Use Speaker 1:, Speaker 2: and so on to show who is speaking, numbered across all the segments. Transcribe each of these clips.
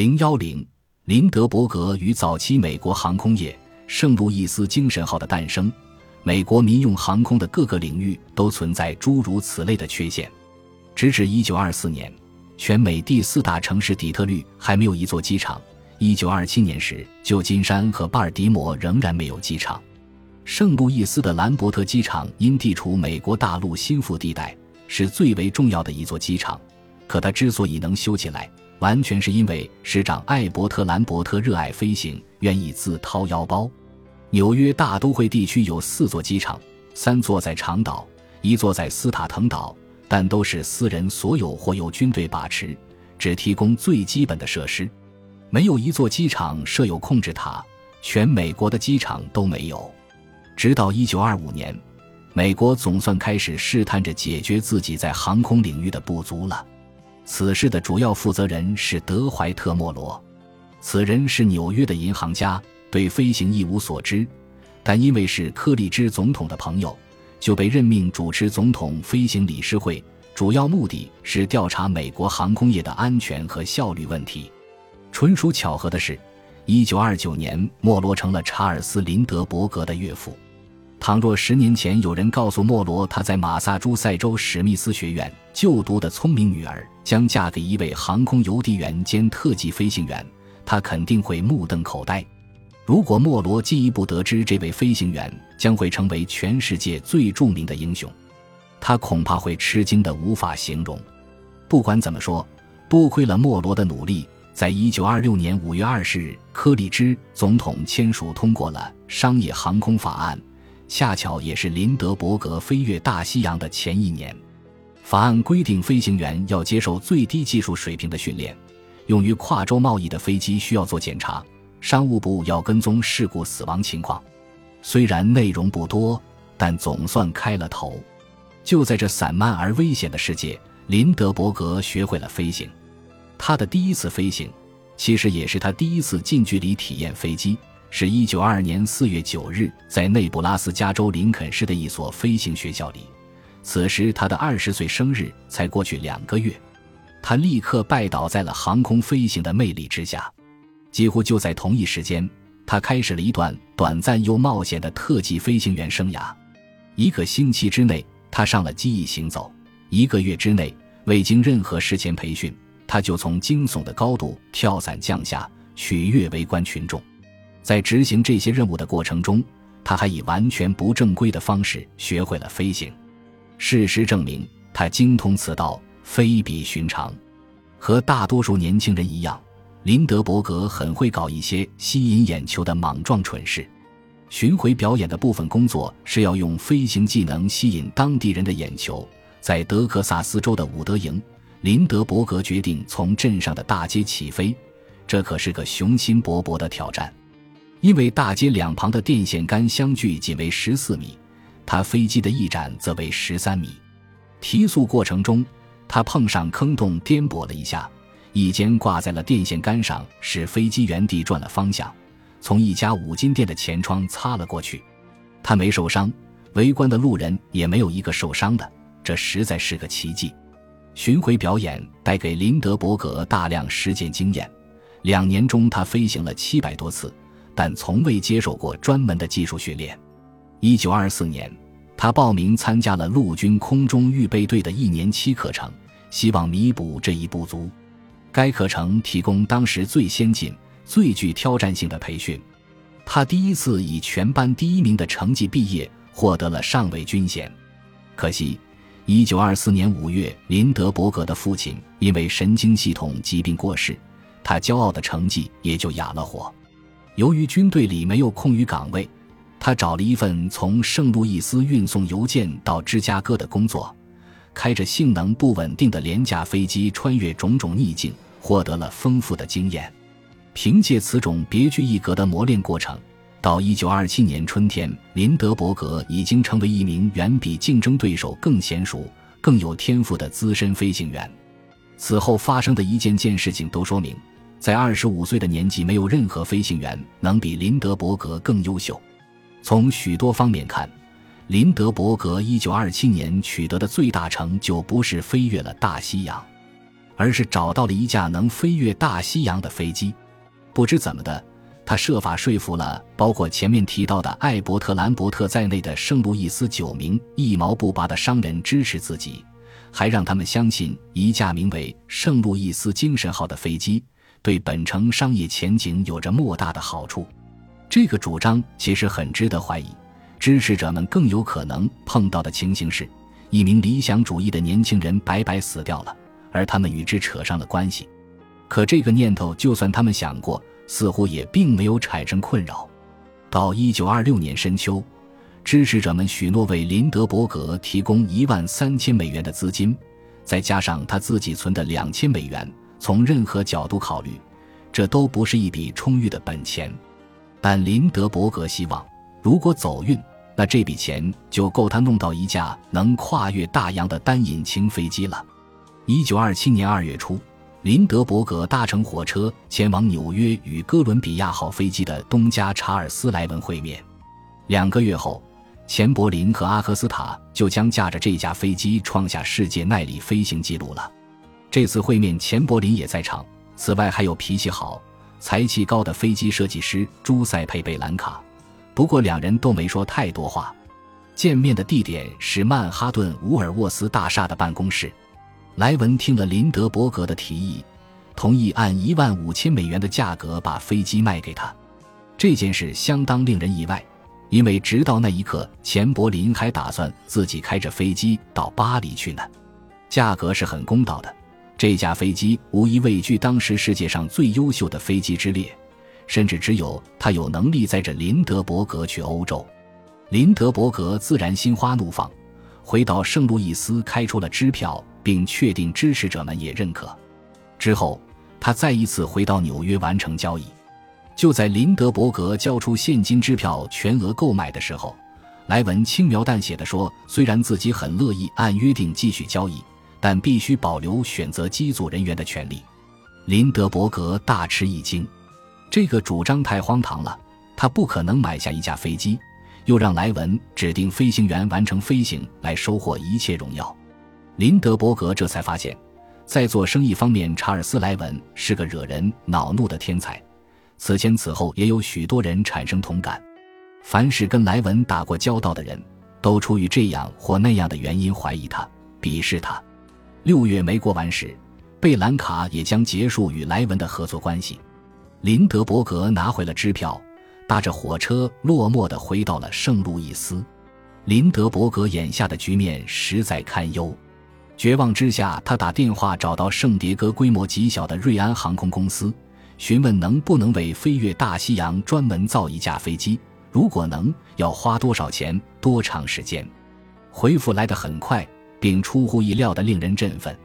Speaker 1: 零幺零，林德伯格与早期美国航空业圣路易斯精神号的诞生，美国民用航空的各个领域都存在诸如此类的缺陷。直至一九二四年，全美第四大城市底特律还没有一座机场；一九二七年时，旧金山和巴尔的摩仍然没有机场。圣路易斯的兰伯特机场因地处美国大陆心腹地带，是最为重要的一座机场。可它之所以能修起来，完全是因为师长艾伯特·兰伯特热爱飞行，愿意自掏腰包。纽约大都会地区有四座机场，三座在长岛，一座在斯塔滕岛，但都是私人所有或由军队把持，只提供最基本的设施。没有一座机场设有控制塔，全美国的机场都没有。直到1925年，美国总算开始试探着解决自己在航空领域的不足了。此事的主要负责人是德怀特·莫罗，此人是纽约的银行家，对飞行一无所知，但因为是柯立芝总统的朋友，就被任命主持总统飞行理事会，主要目的是调查美国航空业的安全和效率问题。纯属巧合的是，一九二九年，莫罗成了查尔斯·林德伯格的岳父。倘若十年前有人告诉莫罗他在马萨诸塞州史密斯学院就读的聪明女儿将嫁给一位航空邮递员兼特技飞行员，他肯定会目瞪口呆。如果莫罗进一步得知这位飞行员将会成为全世界最著名的英雄，他恐怕会吃惊的无法形容。不管怎么说，多亏了莫罗的努力，在一九二六年五月二十日，柯立芝总统签署通过了商业航空法案。恰巧也是林德伯格飞越大西洋的前一年，法案规定飞行员要接受最低技术水平的训练，用于跨州贸易的飞机需要做检查，商务部要跟踪事故死亡情况。虽然内容不多，但总算开了头。就在这散漫而危险的世界，林德伯格学会了飞行。他的第一次飞行，其实也是他第一次近距离体验飞机。是一九二二年四月九日，在内布拉斯加州林肯市的一所飞行学校里。此时他的二十岁生日才过去两个月，他立刻拜倒在了航空飞行的魅力之下。几乎就在同一时间，他开始了一段短暂又冒险的特技飞行员生涯。一个星期之内，他上了机翼行走；一个月之内，未经任何事前培训，他就从惊悚的高度跳伞降下，取悦围观群众。在执行这些任务的过程中，他还以完全不正规的方式学会了飞行。事实证明，他精通此道，非比寻常。和大多数年轻人一样，林德伯格很会搞一些吸引眼球的莽撞蠢事。巡回表演的部分工作是要用飞行技能吸引当地人的眼球。在德克萨斯州的伍德营，林德伯格决定从镇上的大街起飞，这可是个雄心勃勃的挑战。因为大街两旁的电线杆相距仅为十四米，他飞机的翼展则为十三米。提速过程中，他碰上坑洞，颠簸了一下，翼尖挂在了电线杆上，使飞机原地转了方向，从一家五金店的前窗擦了过去。他没受伤，围观的路人也没有一个受伤的，这实在是个奇迹。巡回表演带给林德伯格大量实践经验，两年中他飞行了七百多次。但从未接受过专门的技术训练。一九二四年，他报名参加了陆军空中预备队的一年期课程，希望弥补这一不足。该课程提供当时最先进、最具挑战性的培训。他第一次以全班第一名的成绩毕业，获得了上尉军衔。可惜，一九二四年五月，林德伯格的父亲因为神经系统疾病过世，他骄傲的成绩也就哑了火。由于军队里没有空余岗位，他找了一份从圣路易斯运送邮件到芝加哥的工作，开着性能不稳定的廉价飞机穿越种种逆境，获得了丰富的经验。凭借此种别具一格的磨练过程，到1927年春天，林德伯格已经成为一名远比竞争对手更娴熟、更有天赋的资深飞行员。此后发生的一件件事情都说明。在二十五岁的年纪，没有任何飞行员能比林德伯格更优秀。从许多方面看，林德伯格一九二七年取得的最大成就不是飞越了大西洋，而是找到了一架能飞越大西洋的飞机。不知怎么的，他设法说服了包括前面提到的艾伯特·兰伯特在内的圣路易斯九名一毛不拔的商人支持自己，还让他们相信一架名为“圣路易斯精神号”的飞机对本城商业前景有着莫大的好处。这个主张其实很值得怀疑。支持者们更有可能碰到的情形是，一名理想主义的年轻人白白死掉了，而他们与之扯上了关系。可这个念头，就算他们想过，似乎也并没有产生困扰。到一九二六年深秋，支持者们许诺为林德伯格提供一万三千美元的资金，再加上他自己存的两千美元。从任何角度考虑，这都不是一笔充裕的本钱。但林德伯格希望，如果走运。那这笔钱就够他弄到一架能跨越大洋的单引擎飞机了。一九二七年二月初，林德伯格搭乘火车前往纽约与哥伦比亚号飞机的东家查尔斯·莱文会面。两个月后，钱伯林和阿克斯塔就将驾着这架飞机创下世界耐力飞行记录了。这次会面，钱柏林也在场。此外，还有脾气好、才气高的飞机设计师朱塞佩·贝兰卡。不过两人都没说太多话。见面的地点是曼哈顿伍尔沃斯大厦的办公室。莱文听了林德伯格的提议，同意按一万五千美元的价格把飞机卖给他。这件事相当令人意外，因为直到那一刻，钱柏林还打算自己开着飞机到巴黎去呢。价格是很公道的，这架飞机无疑位居当时世界上最优秀的飞机之列。甚至只有他有能力载着林德伯格去欧洲，林德伯格自然心花怒放，回到圣路易斯开出了支票，并确定支持者们也认可。之后，他再一次回到纽约完成交易。就在林德伯格交出现金支票全额购买的时候，莱文轻描淡写的说：“虽然自己很乐意按约定继续交易，但必须保留选择机组人员的权利。”林德伯格大吃一惊。这个主张太荒唐了，他不可能买下一架飞机，又让莱文指定飞行员完成飞行来收获一切荣耀。林德伯格这才发现，在做生意方面，查尔斯·莱文是个惹人恼怒的天才。此前此后，也有许多人产生同感。凡是跟莱文打过交道的人，都出于这样或那样的原因怀疑他、鄙视他。六月没过完时，贝兰卡也将结束与莱文的合作关系。林德伯格拿回了支票，搭着火车落寞地回到了圣路易斯。林德伯格眼下的局面实在堪忧，绝望之下，他打电话找到圣迭戈规模极小的瑞安航空公司，询问能不能为飞越大西洋专门造一架飞机，如果能，要花多少钱、多长时间。回复来得很快，并出乎意料的令人振奋：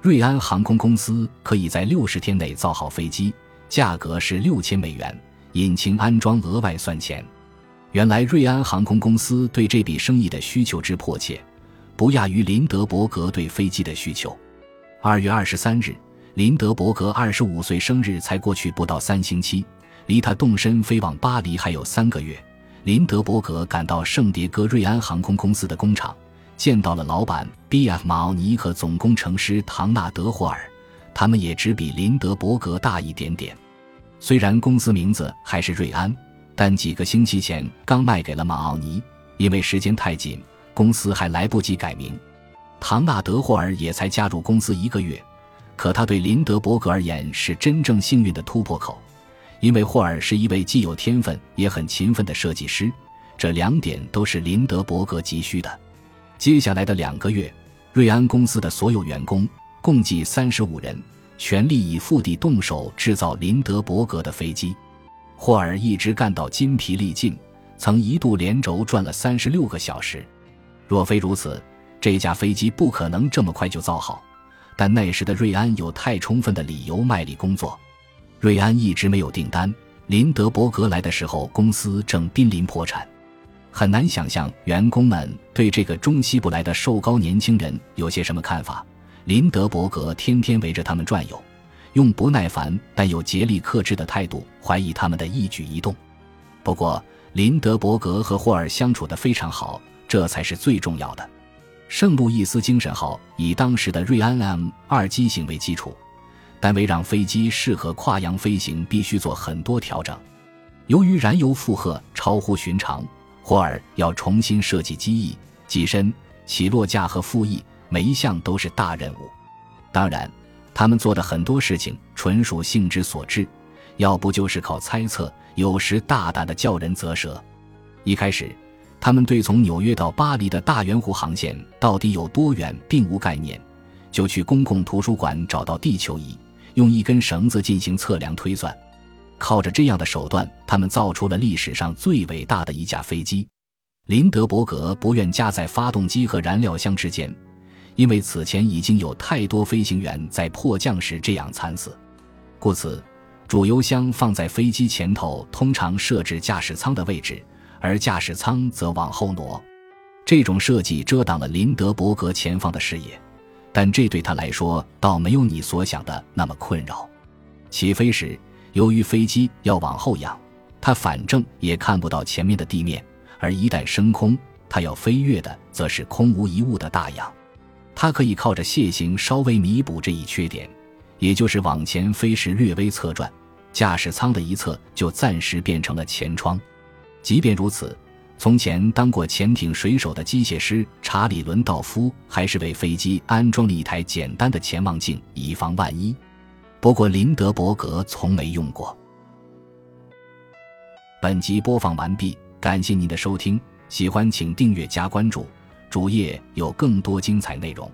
Speaker 1: 瑞安航空公司可以在六十天内造好飞机。价格是六千美元，引擎安装额外算钱。原来瑞安航空公司对这笔生意的需求之迫切，不亚于林德伯格对飞机的需求。二月二十三日，林德伯格二十五岁生日才过去不到三星期，离他动身飞往巴黎还有三个月。林德伯格赶到圣迭戈瑞安航空公司的工厂，见到了老板 B.F. 马奥尼和总工程师唐纳德霍尔。他们也只比林德伯格大一点点，虽然公司名字还是瑞安，但几个星期前刚卖给了马奥尼，因为时间太紧，公司还来不及改名。唐纳德霍尔也才加入公司一个月，可他对林德伯格而言是真正幸运的突破口，因为霍尔是一位既有天分也很勤奋的设计师，这两点都是林德伯格急需的。接下来的两个月，瑞安公司的所有员工。共计三十五人，全力以赴地动手制造林德伯格的飞机。霍尔一直干到筋疲力尽，曾一度连轴转了三十六个小时。若非如此，这架飞机不可能这么快就造好。但那时的瑞安有太充分的理由卖力工作。瑞安一直没有订单。林德伯格来的时候，公司正濒临破产。很难想象员工们对这个中西部来的瘦高年轻人有些什么看法。林德伯格天天围着他们转悠，用不耐烦但又竭力克制的态度怀疑他们的一举一动。不过，林德伯格和霍尔相处得非常好，这才是最重要的。圣路易斯精神号以当时的瑞安 M 二机型为基础，但为让飞机适合跨洋飞行，必须做很多调整。由于燃油负荷超乎寻常，霍尔要重新设计机翼、机身、起落架和副翼，每一项都是大任务。当然，他们做的很多事情纯属兴之所至，要不就是靠猜测，有时大胆的叫人啧舌。一开始。他们对从纽约到巴黎的大圆弧航线到底有多远并无概念，就去公共图书馆找到地球仪，用一根绳子进行测量推算。靠着这样的手段，他们造出了历史上最伟大的一架飞机。林德伯格不愿夹在发动机和燃料箱之间，因为此前已经有太多飞行员在迫降时这样惨死，故此，主油箱放在飞机前头，通常设置驾驶舱的位置。而驾驶舱则往后挪，这种设计遮挡了林德伯格前方的视野，但这对他来说倒没有你所想的那么困扰。起飞时，由于飞机要往后仰，他反正也看不到前面的地面；而一旦升空，他要飞跃的则是空无一物的大洋。他可以靠着楔形稍微弥补这一缺点，也就是往前飞时略微侧转，驾驶舱的一侧就暂时变成了前窗。即便如此，从前当过潜艇水手的机械师查理·伦道夫还是为飞机安装了一台简单的潜望镜，以防万一。不过林德伯格从没用过。本集播放完毕，感谢您的收听，喜欢请订阅加关注，主页有更多精彩内容。